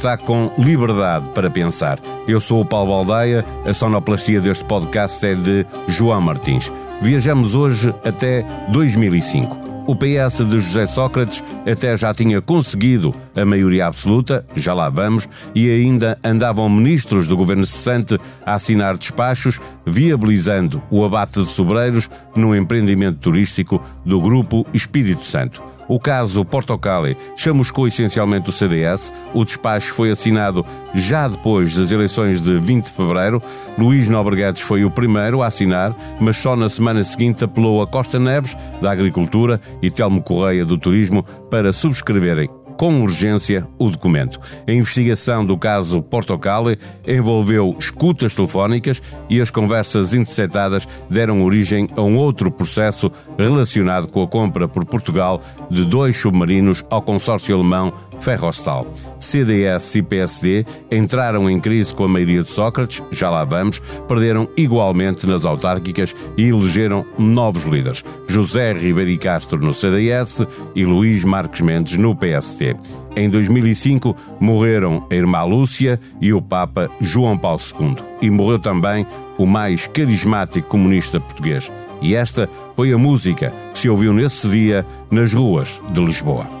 Está com liberdade para pensar. Eu sou o Paulo Baldeia, a sonoplastia deste podcast é de João Martins. Viajamos hoje até 2005. O PS de José Sócrates até já tinha conseguido a maioria absoluta, já lá vamos, e ainda andavam ministros do governo cessante a assinar despachos, viabilizando o abate de sobreiros no empreendimento turístico do Grupo Espírito Santo. O caso Portocali chamuscou essencialmente o CDS. O despacho foi assinado já depois das eleições de 20 de fevereiro. Luís Nobreguedes foi o primeiro a assinar, mas só na semana seguinte apelou a Costa Neves, da Agricultura, e Telmo Correia, do Turismo, para subscreverem com urgência o documento. A investigação do caso Portocale envolveu escutas telefónicas e as conversas interceptadas deram origem a um outro processo relacionado com a compra por Portugal de dois submarinos ao consórcio alemão Ferrostal. CDS e PSD entraram em crise com a maioria de Sócrates, já lá vamos, perderam igualmente nas autárquicas e elegeram novos líderes: José Ribeiro Castro no CDS e Luís Marques Mendes no PSD. Em 2005 morreram a irmã Lúcia e o Papa João Paulo II. E morreu também o mais carismático comunista português. E esta foi a música que se ouviu nesse dia nas ruas de Lisboa.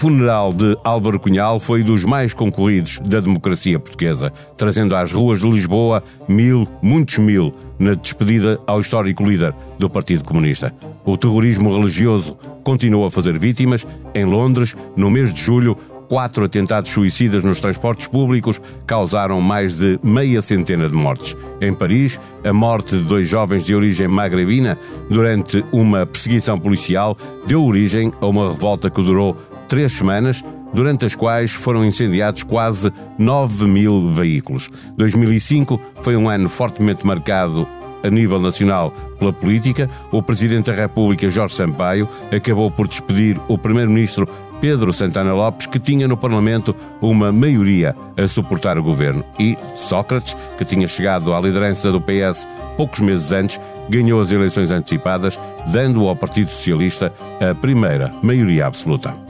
Funeral de Álvaro Cunhal foi dos mais concorridos da democracia portuguesa, trazendo às ruas de Lisboa mil, muitos mil, na despedida ao histórico líder do Partido Comunista. O terrorismo religioso continuou a fazer vítimas. Em Londres, no mês de julho, quatro atentados suicidas nos transportes públicos causaram mais de meia centena de mortes. Em Paris, a morte de dois jovens de origem magrebina durante uma perseguição policial deu origem a uma revolta que durou três semanas, durante as quais foram incendiados quase 9 mil veículos. 2005 foi um ano fortemente marcado a nível nacional pela política. O Presidente da República, Jorge Sampaio, acabou por despedir o Primeiro-Ministro Pedro Santana Lopes, que tinha no Parlamento uma maioria a suportar o governo. E Sócrates, que tinha chegado à liderança do PS poucos meses antes, ganhou as eleições antecipadas, dando ao Partido Socialista a primeira maioria absoluta.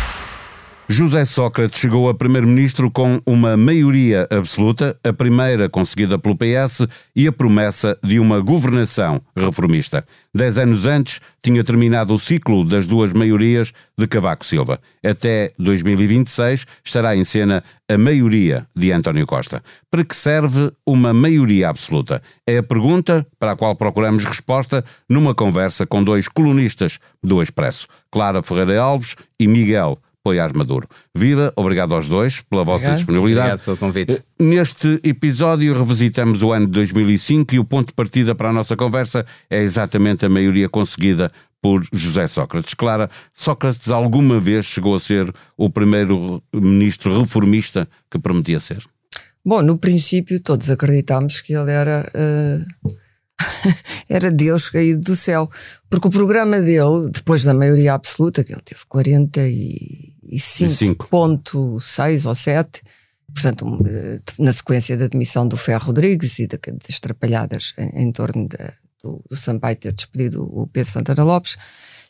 José Sócrates chegou a primeiro-ministro com uma maioria absoluta, a primeira conseguida pelo PS, e a promessa de uma governação reformista. Dez anos antes, tinha terminado o ciclo das duas maiorias de Cavaco Silva. Até 2026 estará em cena a maioria de António Costa. Para que serve uma maioria absoluta? É a pergunta para a qual procuramos resposta numa conversa com dois colunistas do Expresso, Clara Ferreira Alves e Miguel Poiás Maduro. Viva, obrigado aos dois pela vossa obrigado. disponibilidade. Obrigado pelo convite. Eh, neste episódio revisitamos o ano de 2005 e o ponto de partida para a nossa conversa é exatamente a maioria conseguida por José Sócrates. Clara, Sócrates alguma vez chegou a ser o primeiro ministro reformista que prometia ser? Bom, no princípio todos acreditámos que ele era... Uh era Deus caído do céu. Porque o programa dele, depois da maioria absoluta, que ele teve 45,6 ou 7, portanto, eh, na sequência da demissão do Ferro Rodrigues e das trapalhadas em, em torno de, do, do Sampaio ter despedido o Pedro Santana Lopes,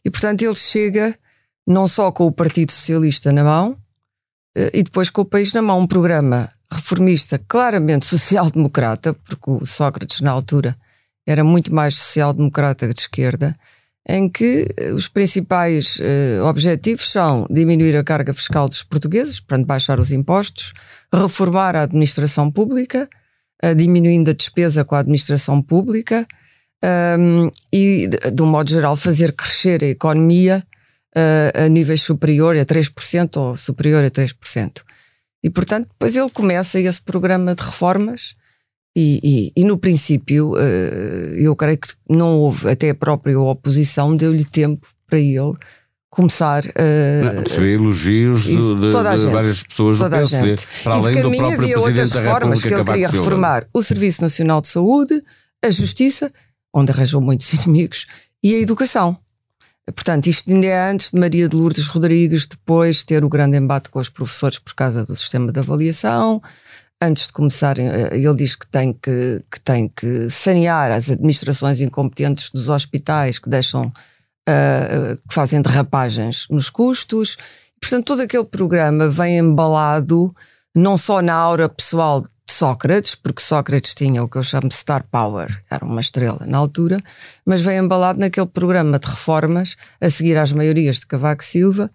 e portanto ele chega não só com o Partido Socialista na mão, eh, e depois com o país na mão, um programa reformista claramente social-democrata, porque o Sócrates na altura era muito mais social-democrata de esquerda, em que eh, os principais uh, objetivos são diminuir a carga fiscal dos portugueses, portanto, baixar os impostos, reformar a administração pública, uh, diminuindo a despesa com a administração pública um, ehm, e, de, de, um modo geral, fazer crescer a economia uh, a níveis superior a 3% ou superior a 3%. E, portanto, depois ele começa esse programa de reformas E, e, e, no princípio, eu creio que não houve, até a própria oposição deu-lhe tempo para ele começar a. Uh, receber elogios de, de, de várias pessoas do PSD, para além do próprio havia outras reformas que ele queria reformar: o Serviço Nacional de Saúde, a Justiça, onde arranjou muitos inimigos, e a Educação. Portanto, isto ainda é antes de Maria de Lourdes Rodrigues depois ter o grande embate com os professores por causa do sistema de avaliação. Antes de começarem, eh, ele diz que tem que, que tem que sanear as administrações incompetentes dos hospitais que deixam uh, que fazem derrapagens nos custos. Portanto, todo aquele programa vem embalado não só na aura pessoal de Sócrates, porque Sócrates tinha o que eu chamo de star power, era uma estrela na altura, mas vem embalado naquele programa de reformas a seguir às maiorias de Cavaco Silva.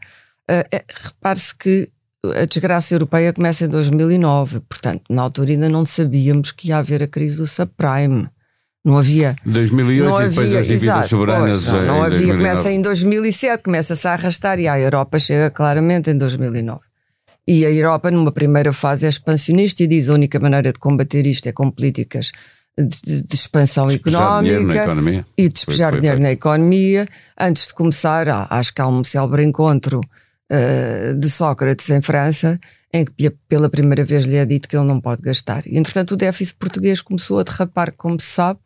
Uh, Repare-se que a desgraça europeia começa em 2009, portanto, na altura ainda não sabíamos que ia haver a crise do subprime. Não havia. 2008 não e depois as dívidas exato, soberanas. Pois, não, não havia, 2009. começa em 2007, começa-se a arrastar e a Europa chega claramente em 2009. E a Europa, numa primeira fase, é expansionista e diz a única maneira de combater isto é com políticas de, de expansão despejar económica e despejar foi, foi dinheiro na economia. Antes de começar, acho que há um célebre encontro uh, de Sócrates em França, em que pela primeira vez lhe é dito que ele não pode gastar. E, entretanto, o déficit português começou a derrapar, como se sabe,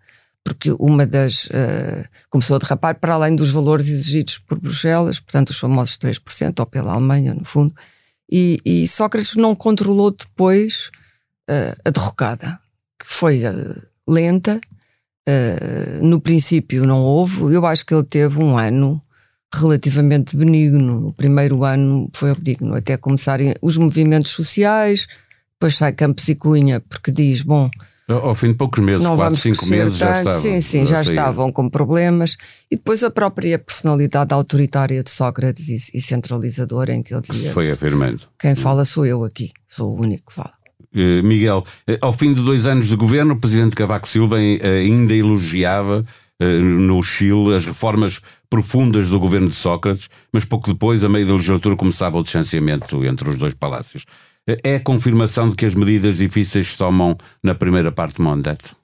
porque uma das. Uh, começou a derrapar para além dos valores exigidos por Bruxelas, portanto, os famosos 3%, ou pela Alemanha, no fundo, e, e Sócrates não controlou depois uh, a derrocada, que foi uh, lenta. no princípio não houve, eu acho que ele teve um ano relativamente benigno. O primeiro ano foi benigno, até começarem os movimentos sociais, depois sai Campos e Cunha, porque diz: bom, ao fim de poucos meses, não 4, 5 meses, já estavam. Sim, sim, já estavam com problemas. E depois a própria personalidade autoritária de Sócrates e, e centralizadora, em que ele dizia: que foi afirmando. Quem fala sou eu aqui, sou o único que fala. Uh, Miguel, uh, ao fim de dois anos de governo, o presidente Cavaco Silva uh, ainda elogiava no Chile as reformas profundas do governo de Sócrates, mas pouco depois, a meio da legislatura, começava o distanciamento entre os dois palácios. É a confirmação de que as medidas difíceis se tomam na primeira parte do mandato?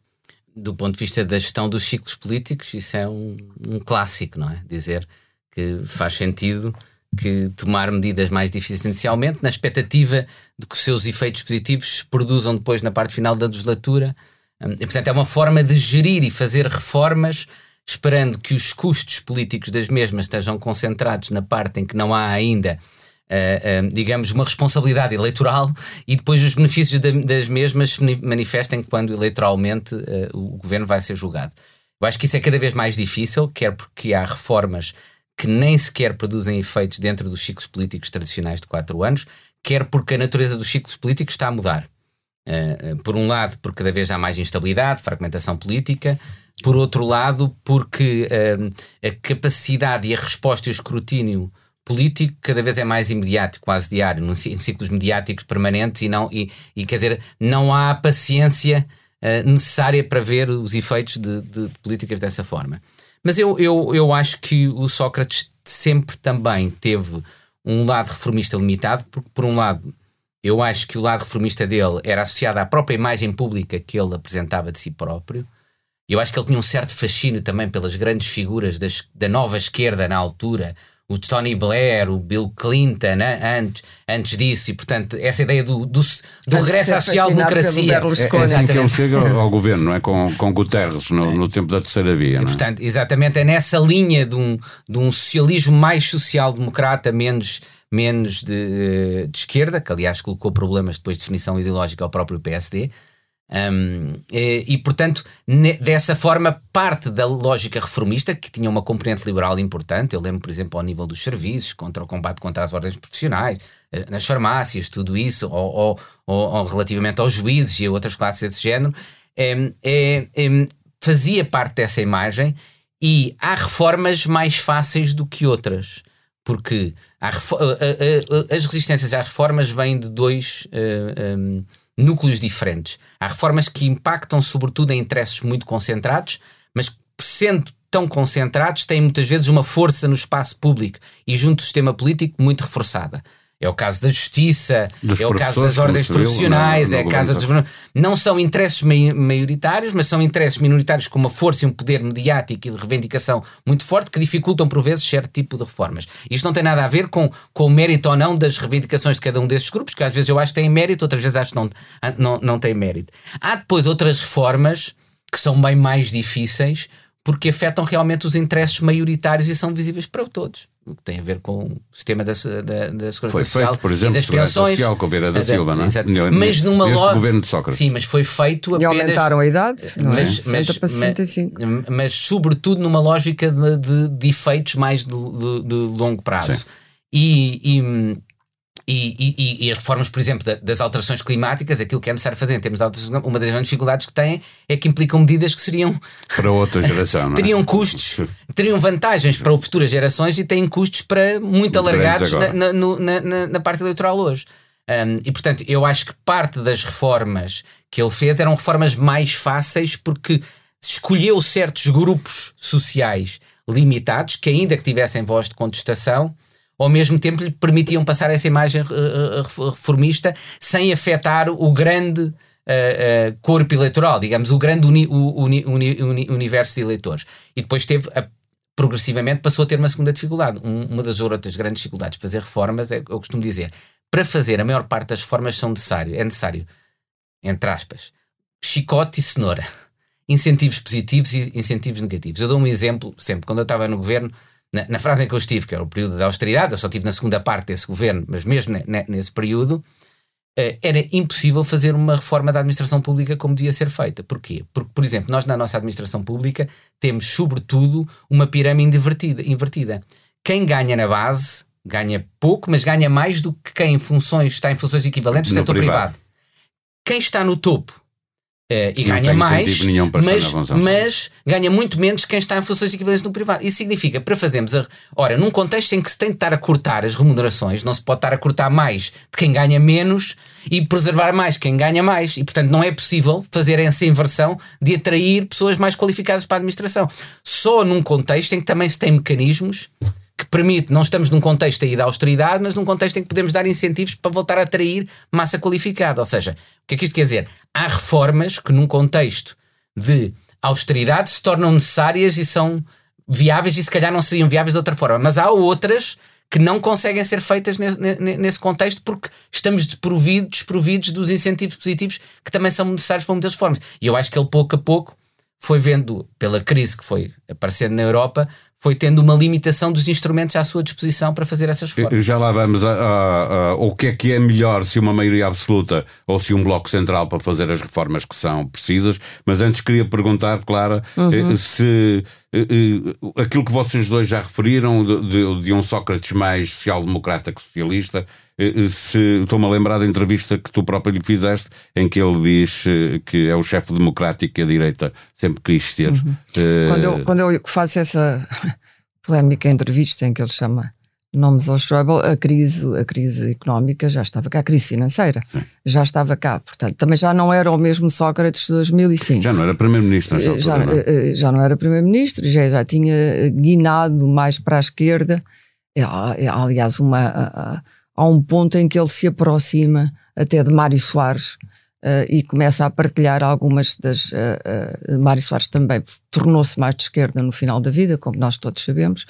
Do ponto de vista da gestão dos ciclos políticos, isso é um, um clássico, não é? Dizer que faz sentido que tomar medidas mais difíceis inicialmente, na expectativa de que os seus efeitos positivos se produzam depois na parte final da legislatura. E, portanto, é uma forma de gerir e fazer reformas esperando que os custos políticos das mesmas estejam concentrados na parte em que não há ainda Uh, uh, digamos, uma responsabilidade eleitoral e depois os benefícios da, das mesmas se manifestem quando eleitoralmente uh, o governo vai ser julgado. Eu acho que isso é cada vez mais difícil, quer porque há reformas que nem sequer produzem efeitos dentro dos ciclos políticos tradicionais de quatro anos, quer porque a natureza dos ciclos políticos está a mudar. por um lado, porque cada vez há mais instabilidade, fragmentação política, por outro lado, porque a capacidade e a resposta e o escrutínio político cada vez é mais imediato, quase diário, em ciclos mediáticos permanentes e não e, e quer dizer não há paciência uh, necessária para ver os efeitos de, de, de, políticas dessa forma. Mas eu, eu, eu acho que o Sócrates sempre também teve um lado reformista limitado, porque por um lado eu acho que o lado reformista dele era associado à própria imagem pública que ele apresentava de si próprio. Eu acho que ele tinha um certo fascínio também pelas grandes figuras das, da nova esquerda na altura, o Tony Blair, o Bill Clinton, né? antes, antes disso, e portanto, essa ideia do, do, do regresso à social-democracia. É, é assim que ele chega ao governo, não é? Com, com Guterres, no, no tempo da terceira via. E, é? portanto, exatamente, é nessa linha de um, de um socialismo mais social-democrata, menos menos de, de, esquerda, que aliás colocou problemas depois de definição ideológica ao próprio PSD, um, e, e, portanto, ne, dessa forma, parte da lógica reformista, que tinha uma componente liberal importante, eu lembro, por exemplo, ao nível dos serviços, contra o combate contra as ordens profissionais, eh, nas farmácias, tudo isso, ou, ou, ou, ou relativamente aos juízes e a outras classes desse género, é, é, é, fazia parte dessa imagem e há reformas mais fáceis do que outras. Porque há, as resistências às reformas vêm de dois. Uh, um, núcleos diferentes. Há reformas que impactam sobretudo em interesses muito concentrados, mas sendo tão concentrados, têm muitas vezes uma força no espaço público e junto do sistema político muito reforçada. É o caso da justiça, Dos é o caso das ordens profissionais, é a casa governo dos não são interesses mai- maioritários, mas são interesses minoritários com uma força e um poder mediático e de reivindicação muito forte que dificultam por vezes certo tipo de reformas. Isto não tem nada a ver com, com o mérito ou não das reivindicações de cada um desses grupos, que às vezes eu acho que têm mérito, outras vezes acho que não, não, não têm mérito. Há depois outras reformas que são bem mais difíceis porque afetam realmente os interesses maioritários e são visíveis para todos. O que tem a ver com o sistema da, da, da segurança Foi social feito, por e exemplo, das Segurança pensões. Social com Vieira da Silva, não é? exato. Mas numa neste lo- governo de Sócrates. Sim, mas foi feito E apenas... aumentaram a idade, não é? Mas, 60 para mas- 65. mas, mas sobretudo numa lógica de, de, de efeitos mais de, de- de longo prazo. Sim. E, e, e, e- e as reformas, por exemplo, da- das alterações climáticas, aquilo que é necessário fazer em termos de alterações climáticas, uma das grandes dificuldades que têm é que implicam medidas que seriam Para outra geração, é? teriam custos, teriam vantagens para futuras gerações e têm custos para muito alargados na, na- na- na parte eleitoral hoje. Um, e portanto, eu acho que parte das reformas que ele fez eram reformas mais fáceis porque escolheu certos grupos sociais limitados que, ainda que tivessem voz de contestação, ao mesmo tempo lhe permitiam passar essa imagem eh, eh, reformista sem afetar o grande eh, eh, corpo eleitoral, digamos, o grande uni- o- uni- uni- universo de eleitores. E depois teve, a- progressivamente, passou a ter uma segunda dificuldade. Um- uma das outras grandes dificuldades de fazer reformas é, eu costumo dizer, para fazer a maior parte das reformas são necessário, é necessário, entre aspas, chicote e cenoura. Incentivos positivos e incentivos negativos. Eu dou um exemplo sempre. Quando eu estava no governo, na, na frase em que eu estive, que era o período da austeridade, eu só estive na segunda parte desse governo, mas mesmo ne- ne- nesse período, eh, era impossível fazer uma reforma da administração pública como devia ser feita. Porquê? Porque, por exemplo, nós na nossa administração pública temos, sobretudo, uma pirâmide invertida. invertida. Quem ganha na base ganha pouco, mas ganha mais do que quem em funções, está em funções equivalentes no No setor privado. privado. Quem está no topo eh, e Não ganha mais, mas, mas ganha muito menos quem está em funções equivalentes no privado. Isso significa, para fazermos a. Ora, num contexto em que se tem de estar a cortar as remunerações, não se pode estar a cortar mais de quem ganha menos e preservar mais quem ganha mais. E, portanto, não é possível fazer essa inversão de atrair pessoas mais qualificadas para a administração. Só num contexto em que também se tem mecanismos que permite, não estamos num contexto aí da austeridade, mas num contexto em que podemos dar incentivos para voltar a atrair massa qualificada. Ou seja, o que é que isto quer dizer? Há reformas que num contexto de austeridade se tornam necessárias e são viáveis e se calhar não seriam viáveis de outra forma, mas há outras que não conseguem ser feitas nesse, ne- nesse contexto porque estamos desprovidos, desprovidos dos incentivos positivos que também são necessários para muitas formas. E eu acho que ele pouco a pouco foi vendo, pela crise que foi aparecendo na Europa, foi tendo uma limitação dos instrumentos à sua disposição para fazer essas reformas. Já lá vamos a, a- a- o que é que é melhor, se uma maioria absoluta ou se um bloco central para fazer as reformas que são precisas. Mas antes queria perguntar, Clara, se eh, eh, aquilo que vocês dois já referiram de, de- de um Sócrates mais social-democrata que socialista, eh, eh, se estou-me a lembrar da entrevista que tu próprio lhe fizeste, em que ele diz eh, que é o chefe democrático que a direita sempre quis ter. Eh, Quando eu, quando eu faço essa polémica entrevista em que ele chama nomes ao Schäuble, a crise, a crise económica já estava cá, a crise financeira já estava cá. Portanto, também já não era o mesmo Sócrates de 2005. Já não era primeiro-ministro Eh, já, não é? eh, já não era primeiro-ministro, já, já tinha guinado mais para a esquerda. É, há- é, aliás, uma, há- um ponto em que ele se aproxima até de Mário Soares eh, e começa a partilhar algumas das. eh, eh, Mário Soares também tornou-se mais de esquerda no final da vida, como nós todos sabemos,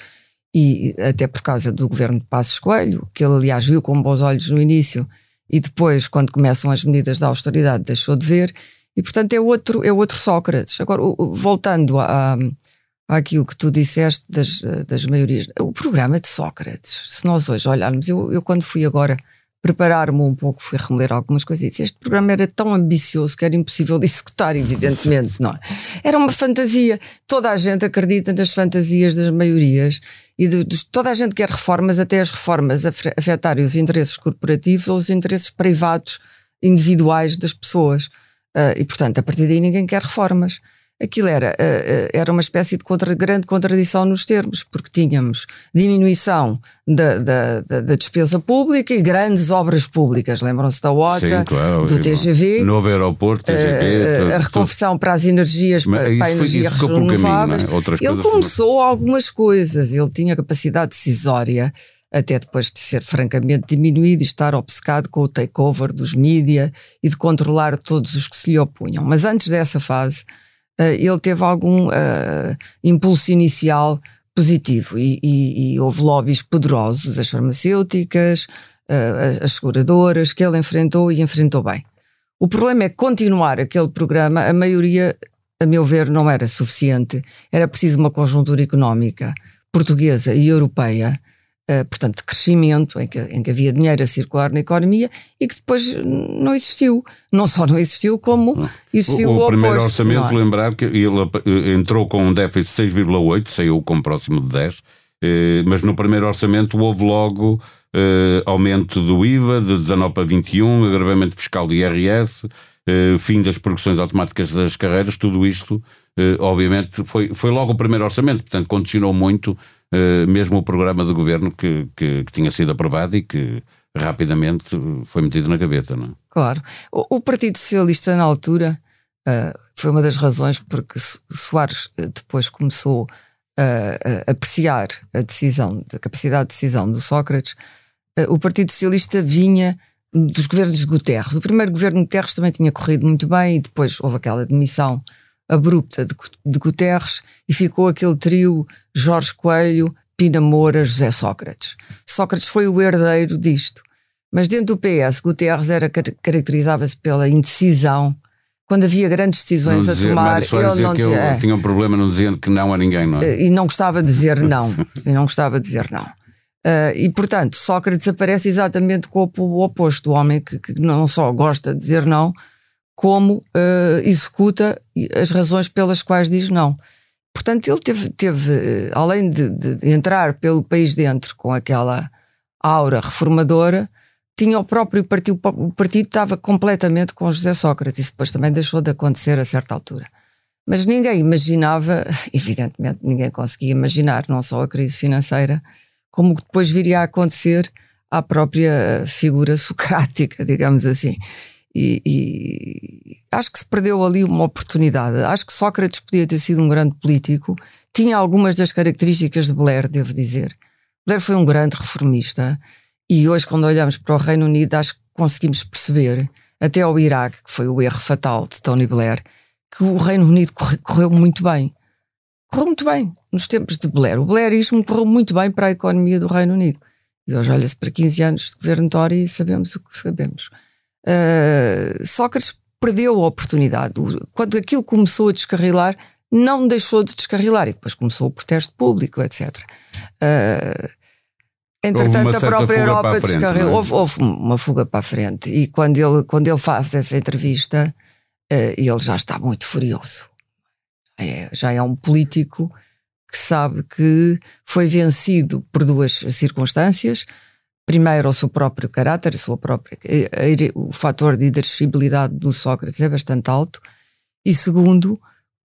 e até por causa do governo de Passos Coelho, que ele, aliás, viu com bons olhos no início e depois, quando começam as medidas da austeridade, deixou de ver. E, portanto, é outro, é outro Sócrates. Agora, voltando a, àquilo que tu disseste das, das maiorias, o programa de Sócrates, se nós hoje olharmos, eu, eu quando fui agora preparar-me um pouco, fui remeler algumas coisas este programa era tão ambicioso que era impossível de executar, evidentemente, não é? Era uma fantasia. Toda a gente acredita nas fantasias das maiorias e de, de- toda a gente quer reformas, até as reformas afe- afetarem os interesses corporativos ou os interesses privados individuais das pessoas. Ah, e, portanto, a partir daí ninguém quer reformas. Aquilo era, ah, ah, era uma espécie de contra- grande contradição nos termos, porque tínhamos diminuição da, da, da- da despesa pública e grandes obras públicas. Lembram-se da OTA, Sim, claro. do TGV, Novo aeroporto, TGV. eh, tudo- a reconversão para as energias, para, a energia caminho, renováveis. não é? Ele coisas foram- começou algumas coisas, ele tinha capacidade decisória. até depois de ser francamente diminuído e estar obcecado com o takeover dos mídia e de controlar todos os que se lhe opunham. Mas antes dessa fase, ele teve algum uh, impulso inicial positivo e, e, e, houve lobbies poderosos, as farmacêuticas, uh, as seguradoras, que ele enfrentou e enfrentou bem. O problema é continuar aquele programa, a maioria, a meu ver, não era suficiente. Era preciso uma conjuntura económica portuguesa e europeia Uh, portanto, de crescimento, em que, em que, havia dinheiro a circular na economia e que depois não existiu. Não só não existiu, como existiu o, o, o primeiro oposto, orçamento, é? lembrar que ele eh, entrou com um déficit de 6,8, saiu com próximo de 10, eh, mas no primeiro orçamento houve logo eh, aumento do IVA de 19 para 21, agravamento fiscal do IRS, eh, fim das progressões automáticas das carreiras, tudo isto, eh, obviamente, foi, foi logo o primeiro orçamento, portanto, condicionou muito eh, mesmo o programa de governo que, que, que, tinha sido aprovado e que rapidamente foi metido na gaveta. Não é? Claro. O, o, Partido Socialista, na altura, uh, foi uma das razões porque Soares eh, depois começou a, a apreciar a decisão, a capacidade de decisão do Sócrates. Uh, o Partido Socialista vinha dos governos de Guterres. O primeiro governo de Guterres também tinha corrido muito bem e depois houve aquela demissão abrupta de, de Guterres e ficou aquele trio Jorge Coelho, Pina Moura, José Sócrates. Sócrates foi o herdeiro disto. Mas dentro do PS, Guterres era, caracterizava-se pela indecisão. Quando havia grandes decisões não a tomar, ele não dizia. É. tinha um problema não dizendo que não a ninguém, não é? E não gostava de dizer não. e não gostava de dizer não. Uh, e, portanto, Sócrates aparece exatamente com o oposto. O homem que, que não só gosta de dizer não, como uh, executa as razões pelas quais diz não. Portanto, ele teve, teve uh, além de, de, entrar pelo país dentro com aquela aura reformadora, tinha o próprio partido, o partido estava completamente com José Sócrates, isso depois também deixou de acontecer a certa altura. Mas ninguém imaginava, evidentemente ninguém conseguia imaginar, não só a crise financeira, como depois viria a acontecer à própria figura socrática, digamos assim. E, e, acho que se perdeu ali uma oportunidade. Acho que Sócrates podia ter sido um grande político. Tinha algumas das características de Blair, devo dizer. Blair foi um grande reformista. E hoje, quando olhamos para o Reino Unido, acho que conseguimos perceber, até ao Iraque, que foi o erro fatal de Tony Blair, que o Reino Unido correu muito bem. Correu muito bem nos tempos de Blair. O Blairismo correu muito bem para a economia do Reino Unido. E hoje olha-se para 15 anos de governo Tory e sabemos o que sabemos. Uh, Sócrates perdeu a oportunidade. Quando aquilo começou a descarrilar, não deixou de descarrilar e depois começou o protesto público, etc. Uh, ah, entretanto, a própria Europa descarrilou. É? Houve, houve, uma fuga para a frente. E quando ele, quando ele faz essa entrevista, uh, ele já está muito furioso. É, já é um político que sabe que foi vencido por duas circunstâncias primeiro, ao seu próprio caráter, a sua própria, o fator de irascibilidade do Sócrates é bastante alto, e segundo,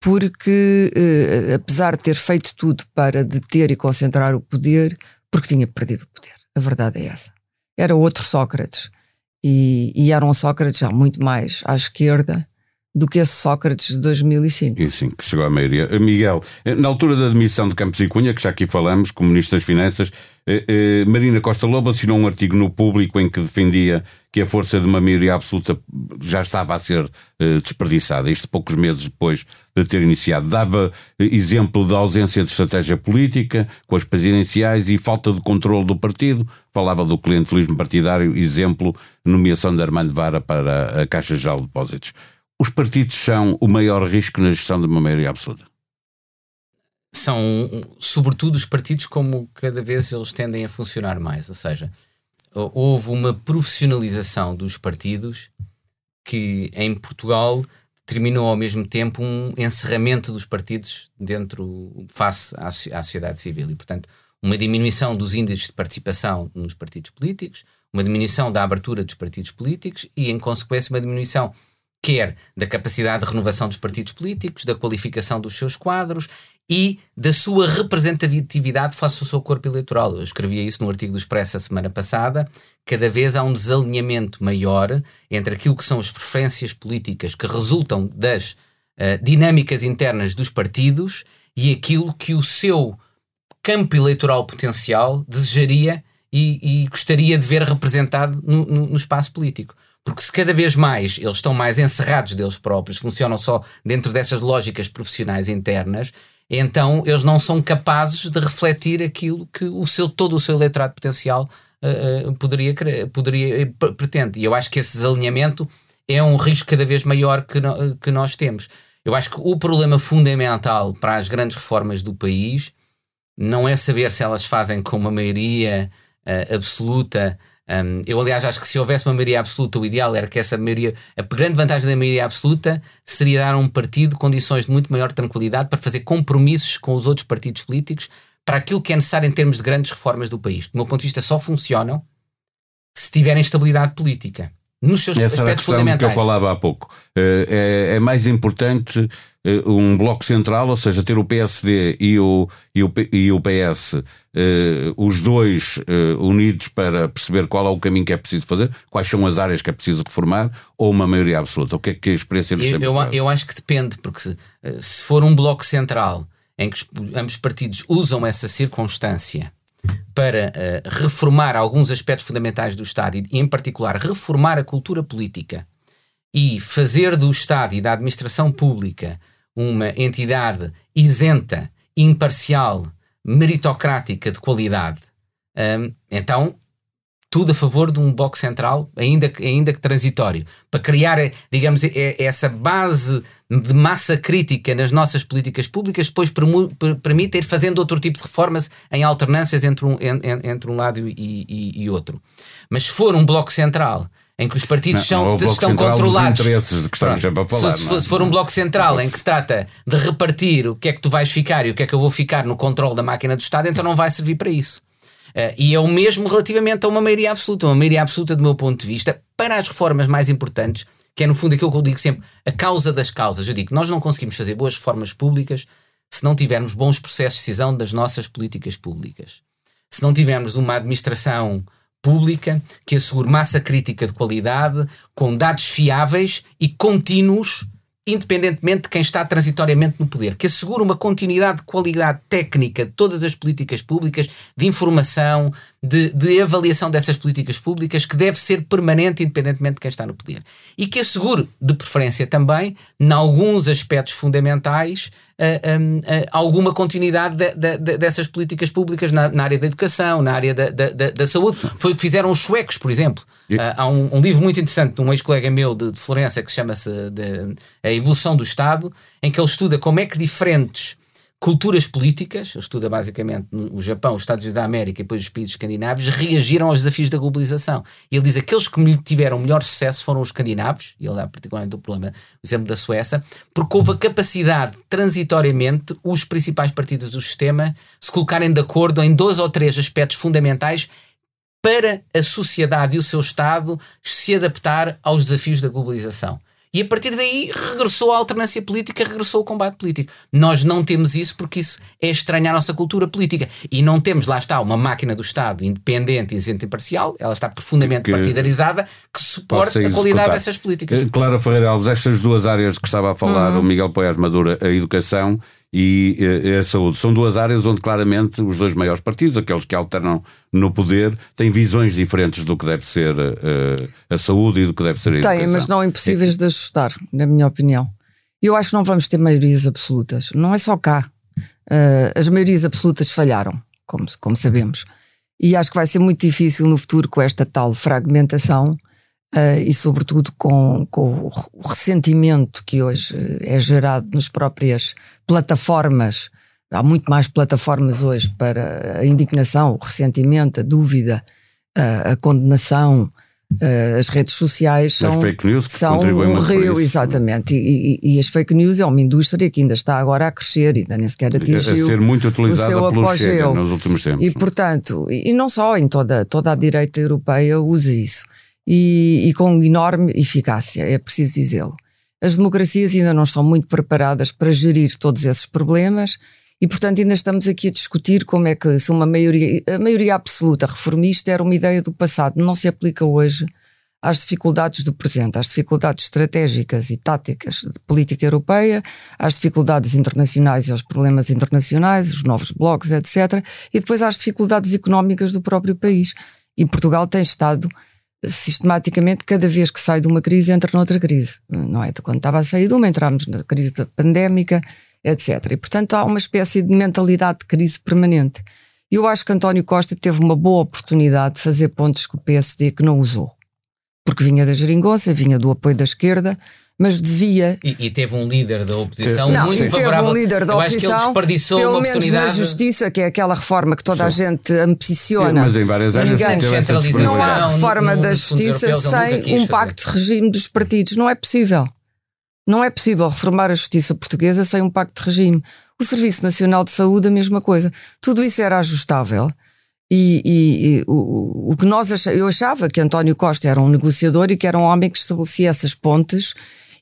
porque, eh, apesar de ter feito tudo para deter e concentrar o poder, porque tinha perdido o poder. A verdade é essa. Era outro Sócrates. E, e era um Sócrates já muito mais à esquerda do que esse Sócrates de 2005. E sim, que chegou à maioria. Eh, Miguel, eh, na altura da admissão de Campos e Cunha, que já aqui falamos, como Ministro das Finanças, eh, eh, Marina Costa Lobo assinou um artigo no público em que defendia que a força de uma maioria absoluta já estava a ser eh, desperdiçada, isto poucos meses depois de ter iniciado. Dava eh, exemplo da ausência de estratégia política com as presidenciais e falta de controle do partido. Falava do clientelismo partidário, exemplo, nomeação de Armando Vara para a Caixa Geral de Depósitos. Os partidos são o maior risco na gestão de uma maioria absoluta? São, sobretudo, os partidos como cada vez eles tendem a funcionar mais. Ou seja, houve uma profissionalização dos partidos que em Portugal terminou ao mesmo tempo um encerramento dos partidos dentro face à, à sociedade civil e portanto uma diminuição dos índices de participação nos partidos políticos, uma diminuição da abertura dos partidos políticos e em consequência uma diminuição quer da capacidade de renovação dos partidos políticos, da qualificação dos seus quadros e da sua representatividade face ao seu corpo eleitoral. Eu escrevia isso no artigo do Expresso a semana passada. Cada vez há um desalinhamento maior entre aquilo que são as preferências políticas que resultam das uh, dinâmicas internas dos partidos e aquilo que o seu campo eleitoral potencial desejaria e, e gostaria de ver representado no, no, no espaço político. Porque se cada vez mais eles estão mais encerrados deles próprios, funcionam só dentro dessas lógicas profissionais internas, então eles não são capazes de refletir aquilo que o seu, todo o seu eleitorado potencial uh, uh, poderia, poderia pretende. E eu acho que esse desalinhamento é um risco cada vez maior que, no, que nós temos. Eu acho que o problema fundamental para as grandes reformas do país não é saber se elas fazem com uma maioria uh, absoluta um, eu, aliás, acho que se houvesse uma maioria absoluta, o ideal era que essa maioria, a grande vantagem da maioria absoluta seria dar a um partido condições de muito maior tranquilidade para fazer compromissos com os outros partidos políticos para aquilo que é necessário em termos de grandes reformas do país. Do meu ponto de vista, só funcionam se tiverem estabilidade política nos seus Essa aspectos era a fundamentais. que eu falava há pouco. Eh, é, é mais importante eh, um bloco central, ou seja, ter o PSD e o, e o, e o PS, eh, os dois unidos para perceber qual é o caminho que é preciso fazer, quais são as áreas que é preciso reformar, ou uma maioria absoluta? O que é que a experiência lhes eu, eu, eu acho que depende, porque se, se for um bloco central em que ambos os partidos usam essa circunstância para uh, reformar alguns aspectos fundamentais do Estado e, em particular, reformar a cultura política e fazer do Estado e da administração pública uma entidade isenta, imparcial, meritocrática de qualidade, um, então tudo a favor de um bloco central, ainda que, ainda que transitório, para criar, digamos, essa base de massa crítica nas nossas políticas públicas, depois permite ir fazendo outro tipo de reformas em alternâncias entre um, entre um lado e, e, e outro. Mas se for um bloco central em que os partidos não, são, não estão controlados. interesses que estamos sempre a falar. Se, se, se, for um bloco central em que se trata de repartir o que é que tu vais ficar e o que é que eu vou ficar no controle da máquina do Estado, então não vai servir para isso. Uh, e é o mesmo relativamente a uma maioria absoluta. Uma maioria absoluta, do meu ponto de vista, para as reformas mais importantes, que é no fundo aquilo que eu digo sempre, a causa das causas. Eu digo, nós não conseguimos fazer boas reformas públicas se não tivermos bons processos de decisão das nossas políticas públicas. Se não tivermos uma administração pública que assegure massa crítica de qualidade, com dados fiáveis e contínuos independentemente de quem está transitoriamente no poder, que assegura uma continuidade de qualidade técnica de todas as políticas públicas, de informação, de, de, avaliação dessas políticas públicas, que deve ser permanente, independentemente de quem está no poder. E que assegure, de preferência também, em alguns aspectos fundamentais, alguma continuidade de, de, dessas políticas públicas na, na, área da educação, na área da, da, da, saúde. Foi o que fizeram os suecos, por exemplo. há um, um, livro muito interessante de um ex-colega meu de, de, Florença que chama-se A Evolução do Estado, em que ele estuda como é que diferentes culturas políticas, estuda basicamente o Japão, os Estados Unidos da América e depois os países escandinavos, reagiram aos desafios da globalização. E ele diz que aqueles que tiveram melhor sucesso foram os escandinavos, e ele dá particularmente o problema, o exemplo da Suécia, porque houve a capacidade, transitoriamente, os principais partidos do sistema se colocarem de acordo em dois ou três aspectos fundamentais para a sociedade e o seu Estado se adaptar aos desafios da globalização. E a partir daí regressou a alternância política, regressou o combate político. Nós não temos isso porque isso é estranho à nossa cultura política. E não temos, lá está, uma máquina do Estado independente, isenta e imparcial, ela está profundamente que partidarizada, que suporta a qualidade dessas políticas. Clara Ferreira Alves, estas duas áreas que estava a falar, uhum. o Miguel Poiás Madura, a educação e eh, a saúde. São duas áreas onde claramente os dois maiores partidos, aqueles que alternam no poder, têm visões diferentes do que deve ser uh, a saúde e do que deve ser a educação. Têm, mas não impossíveis de ajustar, na minha opinião. Eu acho que não vamos ter maiorias absolutas. Não é só cá. Uh, as maiorias absolutas falharam, como, como sabemos. E acho que vai ser muito difícil no futuro com esta tal fragmentação Uh, e, sobretudo, com, com, o ressentimento que hoje é gerado nas próprias plataformas. Há muito mais plataformas hoje para a indignação, o ressentimento, a dúvida, uh, a condenação. Uh, as redes sociais são, as fake news que são um rio, exatamente. E, e, e, as fake news é uma indústria que ainda está agora a crescer, ainda nem sequer atingiu a ser muito utilizada pelo Chega nos últimos tempos. E, portanto, e, e não só em toda, toda a direita europeia usa isso e, e com enorme eficácia, é preciso dizê-lo. As democracias ainda não estão muito preparadas para gerir todos esses problemas e, portanto, ainda estamos aqui a discutir como é que se uma maioria, a maioria absoluta reformista era uma ideia do passado, não se aplica hoje às dificuldades do presente, às dificuldades estratégicas e táticas de política europeia, às dificuldades internacionais e aos problemas internacionais, os novos blocos, etc. E depois às dificuldades económicas do próprio país. E Portugal tem estado sistematicamente, cada vez que sai de uma crise, entra noutra crise. Não é? Quando estava a sair de uma, entramos na crise pandémica, etc. E, portanto, há uma espécie de mentalidade de crise permanente. E eu acho que António Costa teve uma boa oportunidade de fazer pontos com o PSD que não usou. Porque vinha da geringonça, vinha do apoio da esquerda, mas devia. E, e, teve um líder da oposição não, muito teve favorável. um líder da Eu oposição, acho que ele desperdiçou pelo uma menos na justiça, que é aquela reforma que toda a gente ambiciona. Mas em várias áreas Ninguém- teve. Não há reforma no- da justiça sem um fazer. pacto de regime dos partidos. Não é possível. Não é possível reformar a justiça portuguesa sem um pacto de regime. O Serviço Nacional de Saúde, a mesma coisa. Tudo isso era ajustável. E, e- e o, o que nós acha- eu achava que António Costa era um negociador e que era um homem que estabelecia essas pontes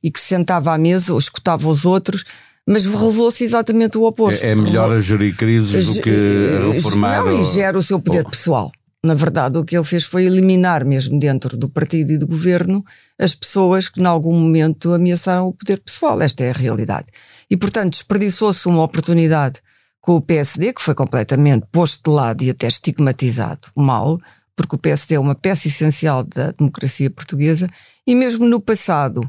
e que se sentava à mesa ou escutava os outros, mas revelou-se exatamente o oposto. É, é melhor Revelou- a gerir crises do que eh, reformar. Não, ou- e gera o seu poder ou- pessoal. Na verdade, o que ele fez foi eliminar, mesmo dentro do partido e do governo, as pessoas que, em algum momento, ameaçaram o poder pessoal. Esta é a realidade. E, portanto, desperdiçou-se uma oportunidade com o PSD, que foi completamente posto de lado e até estigmatizado mal, porque o PSD é uma peça essencial da democracia portuguesa, e mesmo no passado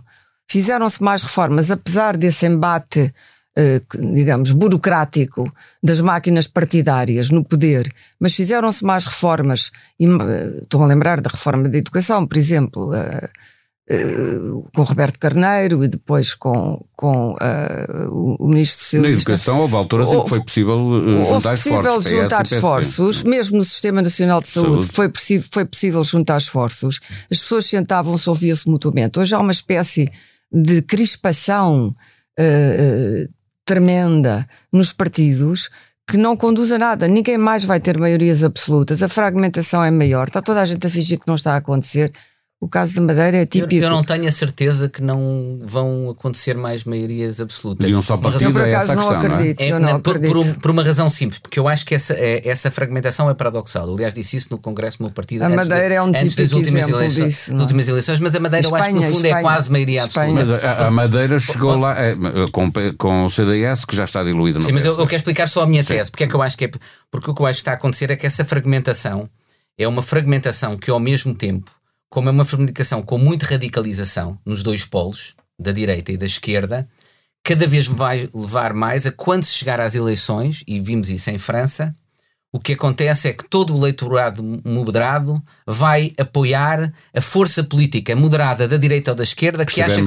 fizeram-se mais reformas, apesar desse embate eh, digamos, burocrático das máquinas partidárias no poder, mas fizeram-se mais reformas. E, eh, Estou a lembrar da reforma da educação, por exemplo, eh, eh, com Roberto Carneiro e depois com, com eh, o, ministro Na socialista. educação houve alturas em que foi possível uh, juntar possível esforços. Juntar esforços, mesmo no Sistema Nacional de Saúde, Saúde. Foi, possi- foi possível juntar esforços. As pessoas sentavam-se, ouvia-se mutuamente. Hoje há uma espécie de crispação eh, tremenda nos partidos que não conduz a nada. Ninguém mais vai ter maiorias absolutas. A fragmentação é maior. Está toda a gente a fingir que não está a acontecer. O caso da Madeira é Eu, típico. eu não tenho a certeza que não vão acontecer mais maiorias absolutas. De um só partido eu por é essa acaso a não questão, não é? acredito. É, eu não por, acredito. por um- por uma razão simples, porque eu acho que essa, é- essa fragmentação é paradoxal. Aliás, disse isso no Congresso do meu partido. A Madeira de- é um antes das típico últimas exemplo eleições, disso, não das é? últimas eleições, mas a Madeira eu acho que no Espanha, fundo é Espanha. quase maioria Espanha. absoluta. Mas a, a Madeira chegou lá é, com, com o CDS, que já está diluído no Sim, mas eu, eu quero explicar só a minha tese. Porque é que eu acho que é. Porque o que eu acho que está a acontecer é que essa fragmentação é uma fragmentação que, ao mesmo tempo, como é uma fragmentação com muita radicalização nos dois polos, da direita e da esquerda, cada vez vai levar mais a quando se chegar às eleições, e vimos isso em França, o que acontece é que todo o eleitorado moderado vai apoiar a força política moderada da direita ou da esquerda que estiver acha que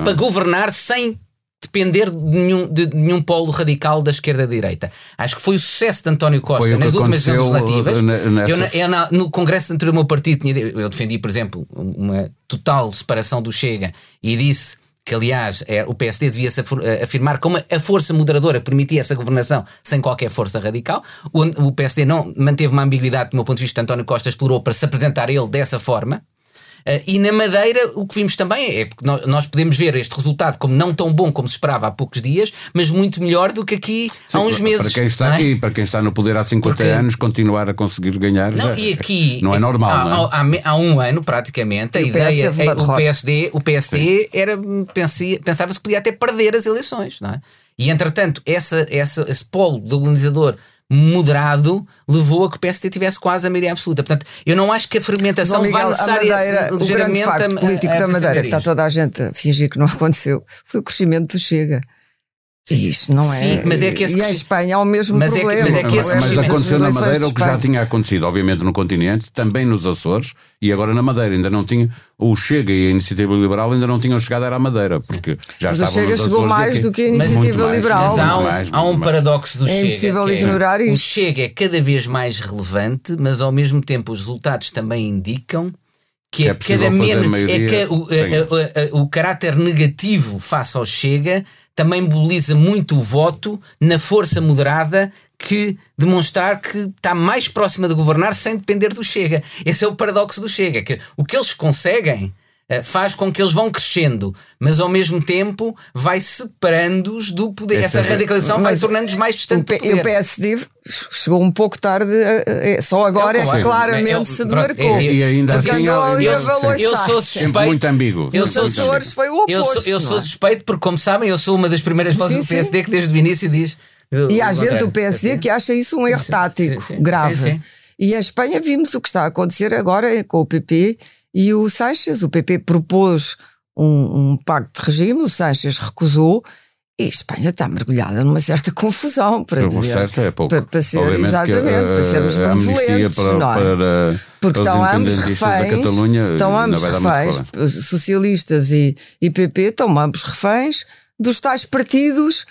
é? para governar sem depender de nenhum, de nenhum polo radical da esquerda à direita. Acho que foi o sucesso de António Costa nas últimas legislativas. uh, nessa- Eu, eu na- no Congresso anterior do meu partido, eu defendi, por exemplo, uma total separação do Chega e disse que, aliás, é, o PSD devia se eh, afirmar como a força moderadora permitia essa governação sem qualquer força radical. O, o PSD não manteve uma ambiguidade, do meu ponto de vista, António Costa explorou para se apresentar ele dessa forma. Uh, e na Madeira o que vimos também é porque nós, podemos ver este resultado como não tão bom como se esperava há poucos dias, mas muito melhor do que aqui há uns Sim, meses. Para quem está é? aqui, para quem está no poder há 50 Porque- anos, continuar a conseguir ganhar. Não, já- e aqui Não é normal, há, não é? há- há um ano praticamente a E o ideia teve uma é, o. PSD, o PSD era pensia- pensava-se que podia até perder as eleições, não é? E entretanto, essa, essa, esse polo dominizador moderado levou a que o PSD tivesse quase a maioria absoluta. Portanto, eu não acho que a fermentação Miguel, vai a necessária, Madeira, o grande facto a- político a da essas Madeira, que está toda a gente a fingir que não aconteceu, foi o crescimento do Chega. E isto não é. Sim, mas é que esse e em cresci- Espanha há o mesmo Mas é que- problema. mas é que esse mas, mas aconteceu na Madeira de o que já tinha acontecido, obviamente, no continente, também nos Açores e agora na Madeira. Ainda não tinha. O Chega e a Iniciativa Liberal ainda não tinham chegado à Madeira, porque já Mas o estavam Chega nos chegou Açores mais do que a Iniciativa mais, Liberal. Mas há um, mais, há um paradoxo do É Chega. impossível que ignorar O isso. Chega é cada vez mais relevante, mas ao mesmo tempo os resultados também indicam que é, é cada menos. É que o, a- a- a- o caráter negativo face ao Chega também mobiliza muito o voto na força moderada que demonstrar que está mais próxima de governar sem depender do Chega. Esse é o paradoxo do Chega, que o que eles conseguem faz com que eles vão crescendo, mas ao mesmo tempo vai separando-os do poder. Essa, Essa radicalização vai tornando-os mais distantes. O, o PSD chegou um pouco tarde, eh, eh, só agora é, claramente eu, se demarcou. E, ainda assim, eu, eu, eu sou suspeito. Muito ambíguo. Eu sou, foi o oposto, eu sou, eu sou é? suspeito porque, como sabem, eu sou uma das primeiras vozes do PSD sim. que desde o início diz. E há gente do PSD que acha isso um erro tático grave. E em Espanha vimos o que está a acontecer agora com o PP e o Sanches, o PP propôs um, um pacto de regime, o Sanches recusou. E a Espanha está mergulhada numa certa confusão para dizer. Certo é pouco. Para, para ser, Obviamente exatamente, para sermos benevolentes, para, não é? para Porque estão ambos reféns, estão ambos reféns, socialistas e, e PP estão ambos reféns dos tais partidos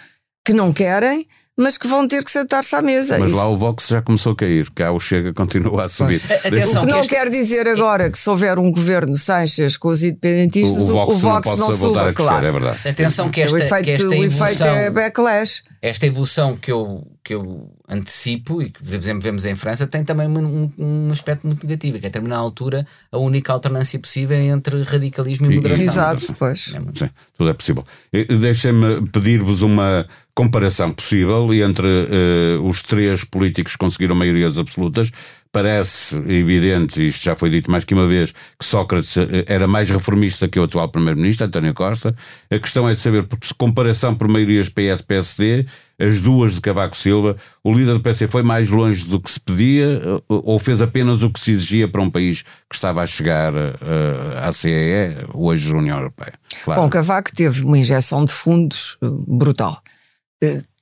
que não querem mas que vão ter que sentar-se à mesa. Mas Isso. lá o Vox já começou a cair, cá o Chega continua a subir. Atenção, o que não este... quer dizer agora que se houver um governo Sanches com os independentistas, o, o Vox, o Vox não, não suba, claro. É verdade. Atenção que esta, o efeito, que esta o evolução, efeito é backlash. Esta evolução que eu, que eu antecipo e que, por exemplo, vemos em França, tem também um, um aspecto muito negativo, que é, a determinada altura, a única alternância possível entre radicalismo e moderação. Exato, pois. É Sim, tudo é possível. Deixem-me pedir-vos uma comparação possível entre uh, os três políticos que conseguiram maiorias absolutas. Parece evidente, isto já foi dito mais que uma vez, que Sócrates eh, era mais reformista que o atual Primeiro-Ministro, António Costa. A questão é de saber, porque se comparação por maiorias PS-PSD, as duas de Cavaco Silva, o líder do PS foi mais longe do que se pedia eh, ou fez apenas o que se exigia para um país que estava a chegar uh, à CEE, hoje União Europeia? Claro. Bom, Cavaco teve uma injeção de fundos brutal.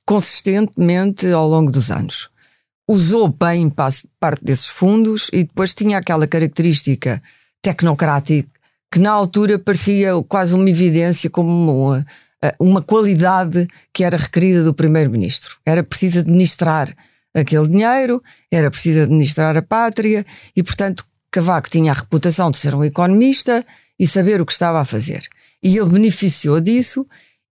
Consistentemente ao longo dos anos. Usou bem parte desses fundos e depois tinha aquela característica tecnocrática que na altura parecia quase uma evidência como uma, eh, uma qualidade que era requerida do primeiro-ministro. Era preciso administrar aquele dinheiro, era preciso administrar a pátria e, portanto, Cavaco tinha a reputação de ser um economista e saber o que estava a fazer. E ele beneficiou disso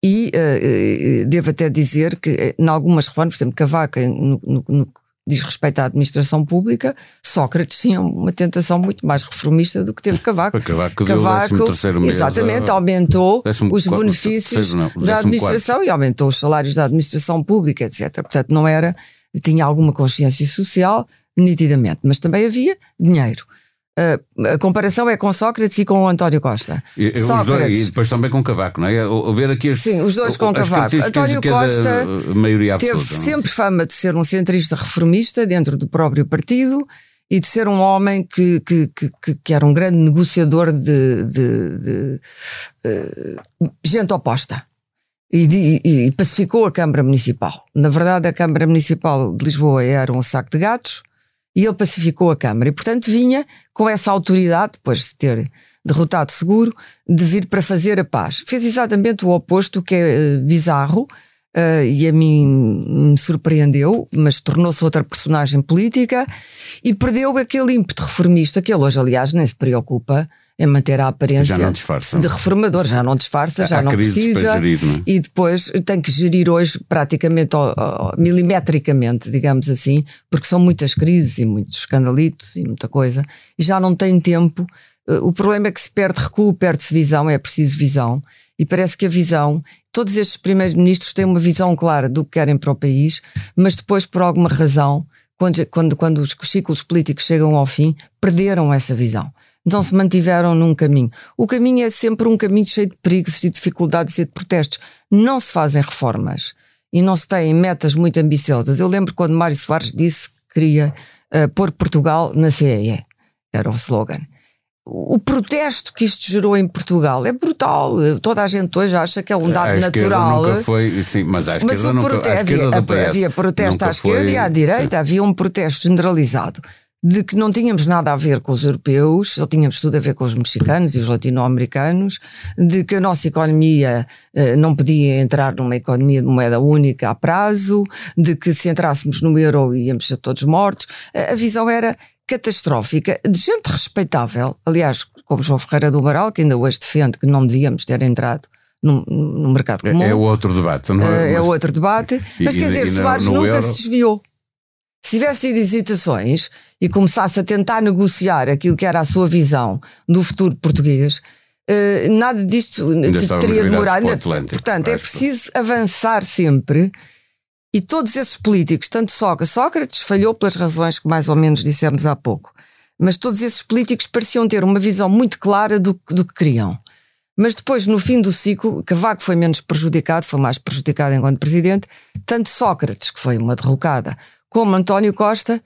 e uh, devo até dizer que, em algumas reformas, por exemplo, Cavaco, no, no, no diz respeito à administração pública, Sócrates tinha uma tentação muito mais reformista do que teve Cavaco. Cavaco, Cavaco exatamente, aumentou os benefícios da administração e aumentou os salários da administração pública, etc. Portanto, não era, tinha alguma consciência social, nitidamente, mas também havia dinheiro. Uh, a comparação é com Sócrates e com o António Costa. E, Sócrates, e depois também com Cavaco, não é? O, ver aqui as, Sim, os dois com Cavaco. António Costa teve absoluta, é? sempre fama de ser um centrista reformista dentro do próprio partido e de ser um homem que, que, que, que era um grande negociador de, de, de uh, gente oposta. E, de, e pacificou a Câmara Municipal. Na verdade, a Câmara Municipal de Lisboa era um saco de gatos e ele pacificou a Câmara. E, portanto, vinha com essa autoridade, depois de ter derrotado Seguro, de vir para fazer a paz. Fez exatamente o oposto, que é uh, bizarro, uh, e a mim me surpreendeu, mas tornou-se outra personagem política e perdeu aquele ímpeto reformista, que ele hoje, aliás, nem se preocupa em manter a aparência de reformador, já não disfarça, já não precisa. Gerir, não é? E depois tem que gerir hoje praticamente milimetricamente, digamos assim, porque são muitas crises e muitos escandalitos e muita coisa, e já não tem tempo. Eh, o problema é que se perde recuo, perde-se visão, é preciso visão. E parece que a visão, todos estes primeiros ministros têm uma visão clara do que querem para o país, mas depois, por alguma razão, quando, quando, quando os ciclos políticos chegam ao fim, perderam essa visão não se mantiveram num caminho. O caminho é sempre um caminho cheio de perigos e dificuldades e de protestos. Não se fazem reformas e não se têm metas muito ambiciosas. Eu lembro quando Mário Soares disse que queria uh, pôr Portugal na CEE. Era o slogan. O protesto que isto gerou em Portugal é brutal. Toda a gente hoje acha que é um dado a natural. Nunca foi, sim, mas à esquerda, nunca, à esquerda havia, havia protesto à esquerda foi, e à direita, havia um protesto generalizado de que não tínhamos nada a ver com os europeus, só tínhamos tudo a ver com os mexicanos e os latino-americanos, de que a nossa economia eh, não podia entrar numa economia de moeda única a prazo, de que se entrássemos no euro íamos ser todos mortos. A visão era catastrófica, de gente respeitável, aliás, como João Ferreira do Amaral, que ainda hoje defende que não devíamos ter entrado no, no mercado comum. É, é outro debate, não é? É, é outro debate, mas quer dizer, Soares nunca euro... se desviou. Se tivesse tido hesitações e começasse a tentar negociar aquilo que era a sua visão do futuro português, uh, nada disto teria demorado. Portanto, é preciso avançar sempre. E todos esses políticos, tanto Sócrates, Sócrates falhou pelas razões que mais ou menos dissemos há pouco, mas todos esses políticos pareciam ter uma visão muito clara do, do que queriam. Mas depois, no fim do ciclo, Cavaco foi menos prejudicado, foi mais prejudicado enquanto presidente, tanto Sócrates, que foi uma derrocada, como António Costa,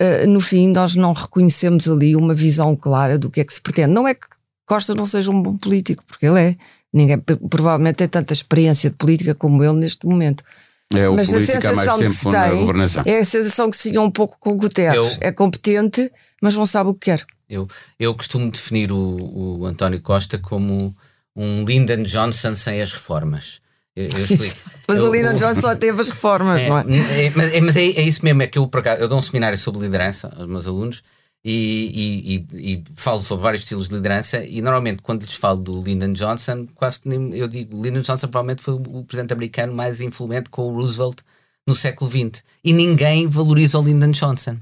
uh, no fim nós não reconhecemos ali uma visão clara do que é que se pretende. Não é que Costa não seja um bom político, porque ele é. Ninguém provavelmente tem tanta experiência de política como ele neste momento. É o mas a sensação que se tem é a sensação que se tinha um pouco com o Guterres. Eu, é competente, mas não sabe o que quer. Eu, eu costumo definir o, o António Costa como um Lyndon Johnson sem as reformas. Eu, eu mas eu, o Lyndon Johnson só teve as reformas, é, não é? é mas, é, mas é, é, isso mesmo, é que eu, por acaso, eu dou um seminário sobre liderança aos meus alunos e, e, e, e, falo sobre vários estilos de liderança e normalmente quando lhes falo do Lyndon Johnson, quase eu digo Lyndon Johnson provavelmente foi o presidente americano mais influente com o Roosevelt no século XX e ninguém valoriza o Lyndon Johnson.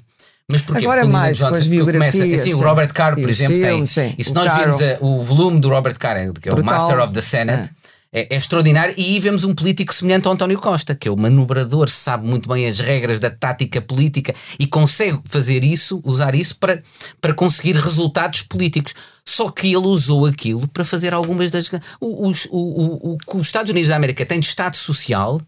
Mas porquê? Agora Porque mais Johnson, com as biografias. Começa, assim, o Robert Carr, por exemplo, tem. Sim, e se nós vimos a, o volume do Robert Carr, que é Brutal. o Master of the Senate, é. É, é. extraordinário. E aí vemos um político semelhante ao António Costa, que é o manobrador, sabe muito bem as regras da tática política e consegue fazer isso, usar isso para, para conseguir resultados políticos. Só que ele usou aquilo para fazer algumas das. O, o, o, o, o, os Estados Unidos da América têm de Estado Social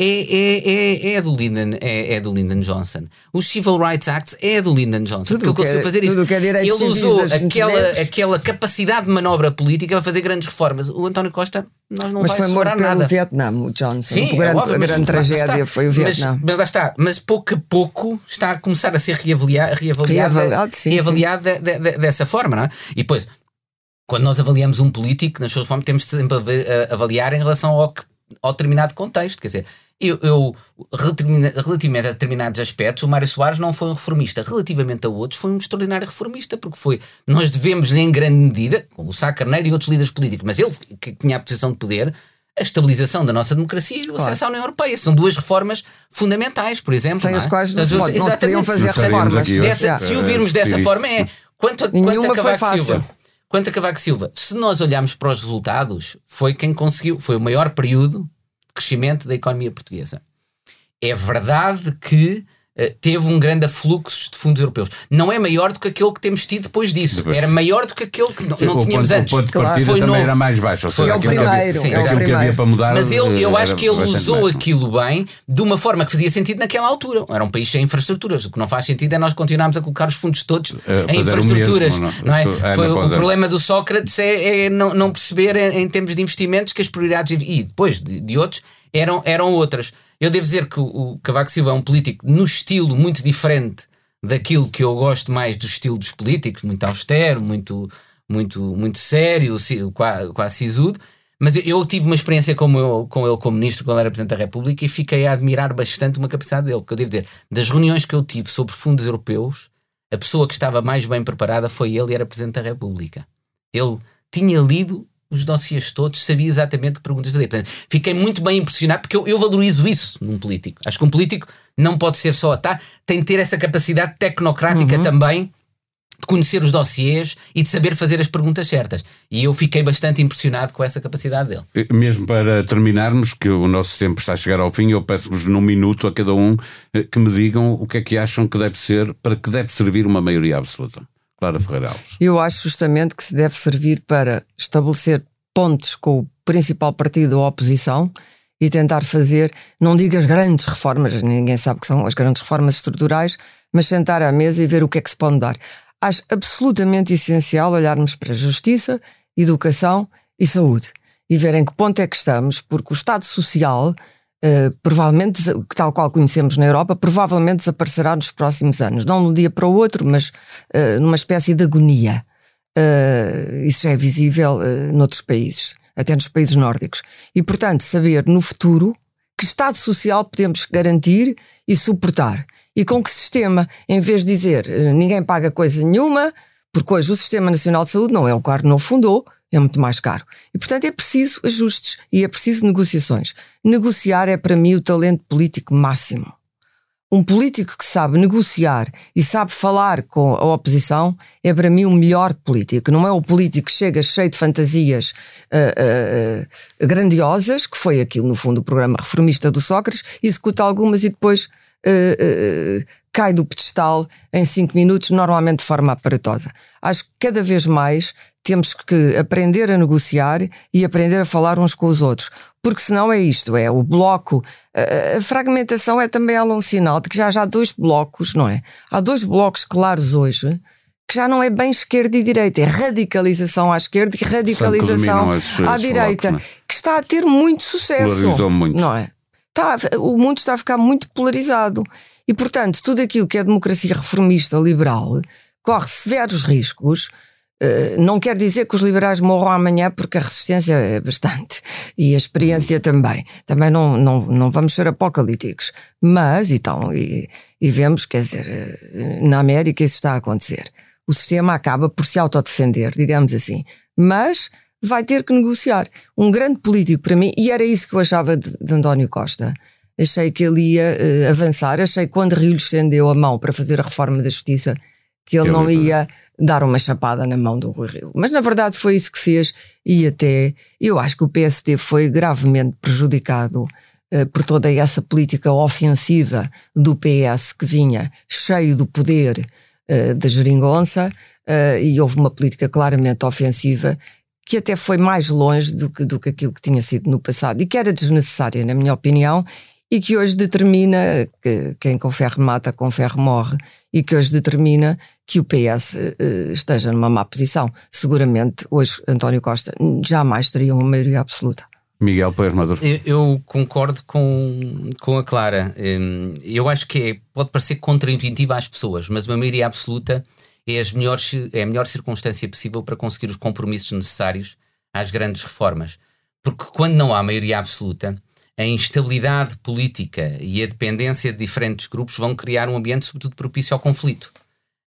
é, é, é, é, do Lyndon, é, é do Lyndon Johnson. O Civil Rights Act é do Lyndon Johnson. Tudo que ele é, fazer isso. Que é ele usou aquela, aquela capacidade de manobra política para fazer grandes reformas. O António Costa nós não mas foi morto pelo nada. Vietnã, o Johnson. Sim, o grande, é óbvio, a grande tragédia foi o Vietnã. Mas, mas lá está, mas pouco a pouco está a começar a ser reavaliado, reavaliado, reavaliado, sim, reavaliado sim. De, de, de, dessa forma, não é? E depois, quando nós avaliamos um político, nas suas formas, temos de sempre avaliar em relação ao, ao determinado contexto. Quer dizer, eu, eu, relativamente a determinados aspectos, o Mário Soares não foi um reformista. Relativamente a outros, foi um extraordinário reformista, porque foi. Nós devemos, em grande medida, com o Sá Carneiro e outros líderes políticos, mas ele que tinha a posição de poder, a estabilização da nossa democracia e o claro. acesso à União Europeia. São duas reformas fundamentais, por exemplo. Sem as é? quais não, se pode, não se podiam fazer reformas. Dessa, se o virmos dessa forma, é. Quanto a, quanto a Cavaco Silva. Quanto a Cavaco Silva, se nós olharmos para os resultados, foi quem conseguiu, foi o maior período crescimento da economia portuguesa. É verdade que teve um grande afluxo de fundos europeus. Não é maior do que aquele que temos tido depois disso. Depois. Era maior do que aquele que não, não tínhamos ponto, antes. O ponto de partida claro. também novo. era mais baixo. Ou seja, é o primeiro. Sim, é o primeiro. para mudar, Mas ele, eu acho que ele usou baixo. aquilo bem de uma forma que fazia sentido naquela altura. Era um país sem infraestruturas. O que não faz sentido é nós continuarmos a colocar os fundos todos uh, em infraestruturas. Mesmo, não, não é? Foi, o problema do Sócrates é, é não, não, perceber em, em, termos de investimentos que as prioridades e depois de, de outros eram, eram outras. Eu devo dizer que o, Cavaco Silva é um político no estilo muito diferente daquilo que eu gosto mais do estilo dos políticos, muito austero, muito, muito, muito sério, quase, quase sisudo. Mas eu, tive uma experiência com, eu, com ele como ministro, quando era Presidente da República, e fiquei a admirar bastante uma capacidade dele. Porque eu devo dizer, das reuniões que eu tive sobre fundos europeus, a pessoa que estava mais bem preparada foi ele e era Presidente da República. Ele tinha lido os dossiês todos, sabia exatamente que perguntas fazer. Portanto, fiquei muito bem impressionado porque eu, eu, valorizo isso num político. Acho que um político não pode ser só tá, tem de ter essa capacidade tecnocrática uhum. também de conhecer os dossiês e de saber fazer as perguntas certas. E eu fiquei bastante impressionado com essa capacidade dele. Mesmo para terminarmos, que o nosso tempo está a chegar ao fim, eu peço-vos num minuto a cada um eh, que me digam o que é que acham que deve ser, para que deve servir uma maioria absoluta. Clara Ferreira Alves? Eu acho justamente que se deve servir para estabelecer pontos com o principal partido da oposição e tentar fazer, não digo as grandes reformas, ninguém sabe que são as grandes reformas estruturais, mas sentar à mesa e ver o que é que se pode dar. Acho absolutamente essencial olharmos para justiça, educação e saúde e ver em que ponto é que estamos, porque o Estado Social Uh, provavelmente, tal qual conhecemos na Europa, provavelmente desaparecerá nos próximos anos. Não de um dia para o outro, mas uh, numa espécie de agonia. Uh, isso já é visível noutros países, até nos países nórdicos. E, portanto, saber no futuro que Estado social podemos garantir e suportar. E com que sistema, em vez de dizer ninguém paga coisa nenhuma, porque hoje o Sistema Nacional de Saúde não é o que não fundou, é muito mais caro. E, portanto, é preciso ajustes e é preciso negociações. Negociar é, para mim, o talento político máximo. um político que sabe negociar e sabe falar com a oposição é para mim o melhor político. Não é o político que chega cheio de fantasias uh, uh, grandiosas, que foi aquilo, no fundo, o programa reformista do Sócrates, executa algumas e depois uh, cai do pedestal em cinco minutos, normalmente de forma aparatosa. Acho que cada vez mais temos que aprender a negociar e aprender a falar uns com os outros. Porque senão é isto, é o bloco. A fragmentação é também ela um sinal de que já, já há dois blocos, não é? Há dois blocos claros hoje que já não é bem esquerda e direita, é radicalização à esquerda e radicalização à direita, blocos, é? que está a ter muito sucesso. Polarizou muito. Não é? Está, o mundo está a ficar muito polarizado. E, portanto, tudo aquilo que é democracia reformista liberal corre severos riscos eh, não quer dizer que os liberais morram amanhã, porque a resistência é bastante e a experiência também. Também não, não, não vamos ser apocalípticos. Mas, então, e, e vemos, quer dizer, eh, na América isso está a acontecer. O sistema acaba por se autodefender, digamos assim. Mas vai ter que negociar. Um grande político para mim, e era isso que eu achava de, de António Costa. Achei que ele ia uh, avançar. Achei que quando Rio lhe estendeu a mão para fazer a reforma da justiça, que ele que não ia dar uma chapada na mão do Rui Rio. Mas na verdade foi isso que fez e até eu acho que o PSD foi gravemente prejudicado uh, por toda essa política ofensiva do PS que vinha cheio do poder uh, da geringonça e houve uma política claramente ofensiva que até foi mais longe do que, do que aquilo que tinha sido no passado e que era desnecessária, na minha opinião, e que hoje determina que quem com ferro mata, com ferro morre, e que hoje determina que o PS uh, eh, esteja numa má posição. Seguramente, hoje, António Costa jamais teria uma maioria absoluta. Miguel Poeira Maduro. Eu, eu, concordo com, com a Clara. Hum, eu acho que é, pode parecer contraintuitivo às pessoas, mas uma maioria absoluta é, as melhores, é a melhor circunstância possível para conseguir os compromissos necessários às grandes reformas. Porque quando não há maioria absoluta, a instabilidade política e a dependência de diferentes grupos vão criar um ambiente, sobretudo, propício ao conflito.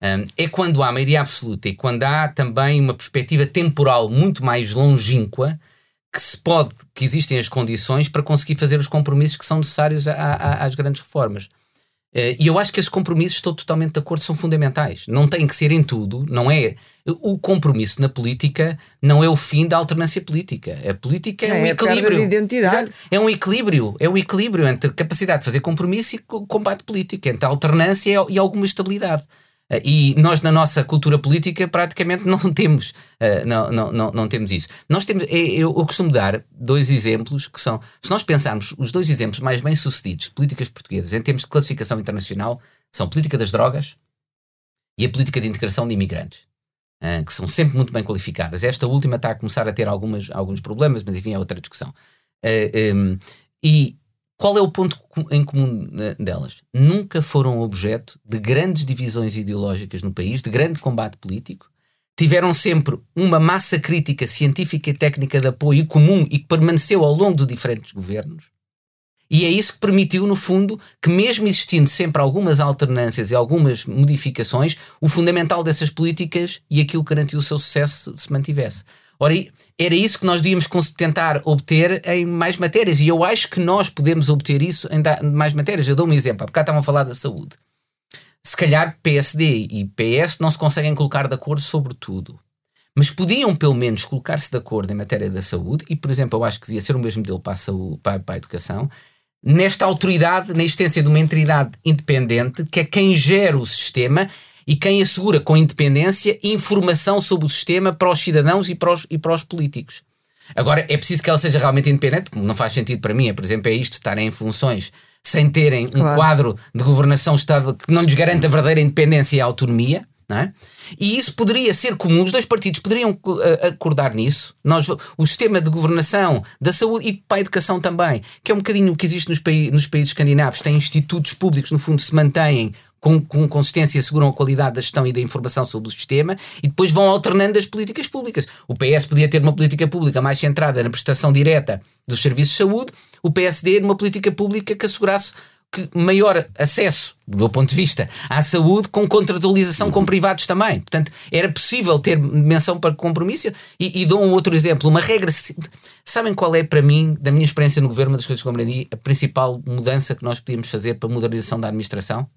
Um, é quando há maioria absoluta e quando há também uma perspectiva temporal muito mais longínqua que se pode, que existem as condições para conseguir fazer os compromissos que são necessários a, a, às grandes reformas. Uh, e eu acho que esses compromissos, estou totalmente de acordo, são fundamentais. Não têm que ser em tudo, não é? O compromisso na política não é o fim da alternância política. A política é, é um equilíbrio. De identidade. É um equilíbrio. É um equilíbrio entre capacidade de fazer compromisso e combate político, entre alternância e alguma estabilidade. Uh, e nós, na nossa cultura política, praticamente não temos, uh, não, não, não, não, temos isso. Nós temos, eu, eu costumo dar dois exemplos que são, se nós pensarmos, os dois exemplos mais bem-sucedidos de políticas portuguesas em termos de classificação internacional são a política das drogas e a política de integração de imigrantes. Que são sempre muito bem qualificadas. Esta última está a começar a ter algumas, alguns problemas, mas enfim, é outra discussão. Um, e qual é o ponto em comum delas? Nunca foram objeto de grandes divisões ideológicas no país, de grande combate político. Tiveram sempre uma massa crítica científica e técnica de apoio comum e que permaneceu ao longo de diferentes governos. E é isso que permitiu, no fundo, que, mesmo existindo sempre algumas alternâncias e algumas modificações, o fundamental dessas políticas e aquilo que garantiu o seu sucesso se mantivesse. Ora, era isso que nós devíamos tentar obter em mais matérias, e eu acho que nós podemos obter isso em mais matérias. Eu dou um exemplo, porque cá estavam a falar da saúde. Se calhar PSD e PS não se conseguem colocar de acordo sobre tudo. Mas podiam pelo menos colocar-se de acordo em matéria da saúde, e por exemplo, eu acho que devia ser o mesmo modelo para a, saúde, para, para a educação, nesta autoridade, na existência de uma entidade independente, que é quem gera o sistema e quem assegura com independência informação sobre o sistema para os cidadãos e para os, e para os políticos. Agora, é preciso que ela seja realmente independente, como não faz sentido para mim, é, por exemplo, é isto, estarem em funções sem terem claro. um quadro de governação estável que não lhes garanta a verdadeira independência e autonomia, é? E isso poderia ser comum, os dois partidos poderiam uh, acordar nisso. Nós, o sistema de governação da saúde e para a educação também, que é um bocadinho o que existe nos, nos países escandinavos, tem institutos públicos, no fundo, se mantêm com, com consistência asseguram a qualidade da gestão e da informação sobre o sistema e depois vão alternando as políticas públicas. O PS podia ter uma política pública mais centrada na prestação direta dos serviços de saúde, o PSD numa política pública que assegurasse que maior acesso, do meu ponto de vista, à saúde com contratualização com privados também. Portanto, era possível ter menção para compromisso. E, e dou um outro exemplo, uma regra. Sabem qual é, para mim, da minha experiência no governo, uma das coisas que compreendi, a principal mudança que nós podíamos fazer para a modernização da administração?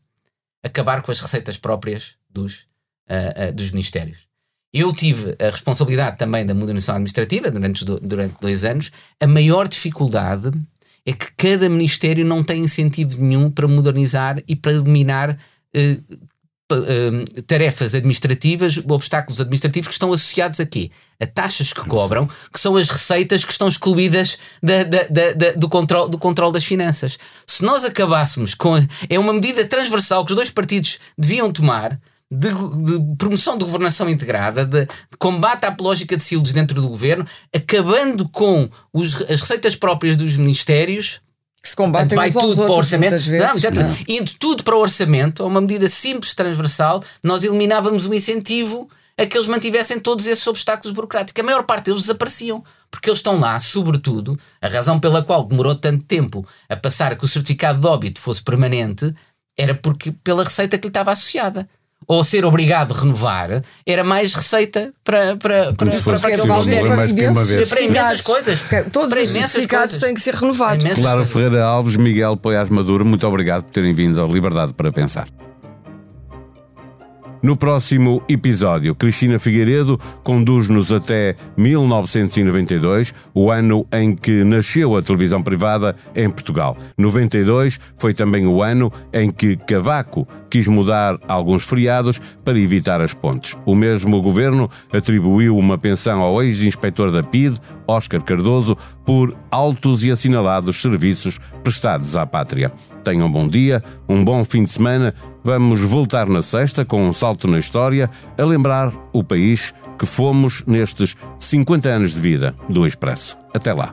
Acabar com as receitas próprias dos, uh, uh, dos ministérios. Eu tive a responsabilidade também da modernização administrativa durante, durante dois anos. A maior dificuldade é que cada ministério não tem incentivo nenhum para modernizar e para eliminar eh, eh, tarefas administrativas, obstáculos administrativos que estão associados a quê? A taxas que cobram, que são as receitas que estão excluídas da, da, da, do, controle, do das finanças. Se nós acabássemos com. É uma medida transversal que os dois partidos deviam tomar de, de, promoção de governação integrada, de, de, combate à lógica de silos dentro do governo, acabando com os, as receitas próprias dos ministérios. Que se combatem vai tudo para o orçamento. Vezes, não, não. Indo tudo para o orçamento, a uma medida simples, transversal, nós eliminávamos o incentivo a que eles mantivessem todos esses obstáculos burocráticos. A maior parte deles desapareciam, porque eles estão lá, sobretudo, a razão pela qual demorou tanto tempo a passar a que o certificado de óbito fosse permanente era porque pela receita que lhe estava associada ou ser obrigado a renovar era mais receita para, para, para, para, para uma vez. Para imensas coisas. Todos para os certificados têm que ser renovados. Clara Ferreira Alves, Miguel Poiás Maduro, muito obrigado por terem vindo ao Liberdade para Pensar. No próximo episódio, Cristina Figueiredo conduz-nos até 1992, o ano em que nasceu a televisão privada em Portugal. 92 foi também o ano em que Cavaco quis mudar alguns feriados para evitar as pontes. O mesmo governo atribuiu uma pensão ao ex-inspetor da PID, Oscar Cardoso, por altos e assinalados serviços prestados à pátria. Tenham um bom dia, um bom fim de semana Vamos voltar na sexta com um salto na história a lembrar o país que fomos nestes 50 anos de vida do Expresso. Até lá.